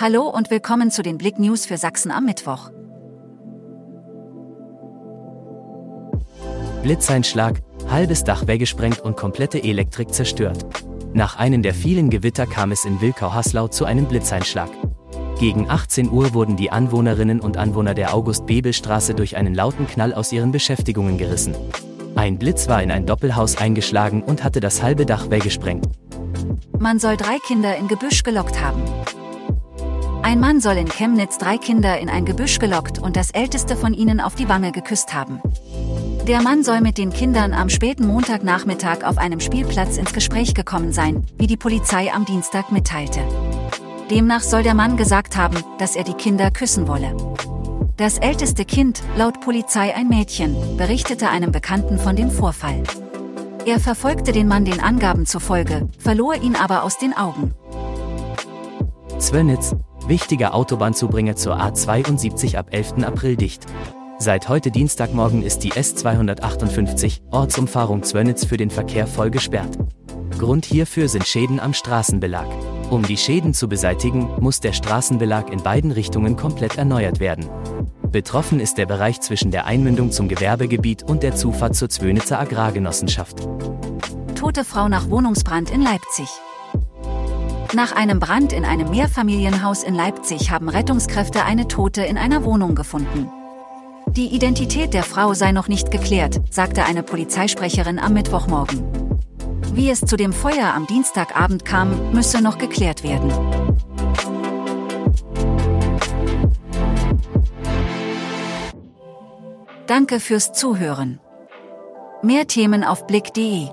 Hallo und willkommen zu den Blick News für Sachsen am Mittwoch. Blitzeinschlag, halbes Dach weggesprengt und komplette Elektrik zerstört. Nach einem der vielen Gewitter kam es in Wilkau-Haslau zu einem Blitzeinschlag. Gegen 18 Uhr wurden die Anwohnerinnen und Anwohner der August-Bebel-Straße durch einen lauten Knall aus ihren Beschäftigungen gerissen. Ein Blitz war in ein Doppelhaus eingeschlagen und hatte das halbe Dach weggesprengt. Man soll drei Kinder in Gebüsch gelockt haben. Ein Mann soll in Chemnitz drei Kinder in ein Gebüsch gelockt und das älteste von ihnen auf die Wange geküsst haben. Der Mann soll mit den Kindern am späten Montagnachmittag auf einem Spielplatz ins Gespräch gekommen sein, wie die Polizei am Dienstag mitteilte. Demnach soll der Mann gesagt haben, dass er die Kinder küssen wolle. Das älteste Kind, laut Polizei ein Mädchen, berichtete einem Bekannten von dem Vorfall. Er verfolgte den Mann den Angaben zufolge, verlor ihn aber aus den Augen. Zwönitz, wichtiger Autobahnzubringer zur A72 ab 11. April dicht. Seit heute Dienstagmorgen ist die S258, Ortsumfahrung Zwönitz für den Verkehr voll gesperrt. Grund hierfür sind Schäden am Straßenbelag. Um die Schäden zu beseitigen, muss der Straßenbelag in beiden Richtungen komplett erneuert werden. Betroffen ist der Bereich zwischen der Einmündung zum Gewerbegebiet und der Zufahrt zur Zwönitzer Agrargenossenschaft. Tote Frau nach Wohnungsbrand in Leipzig. Nach einem Brand in einem Mehrfamilienhaus in Leipzig haben Rettungskräfte eine Tote in einer Wohnung gefunden. Die Identität der Frau sei noch nicht geklärt, sagte eine Polizeisprecherin am Mittwochmorgen. Wie es zu dem Feuer am Dienstagabend kam, müsse noch geklärt werden. Danke fürs Zuhören. Mehr Themen auf blick.de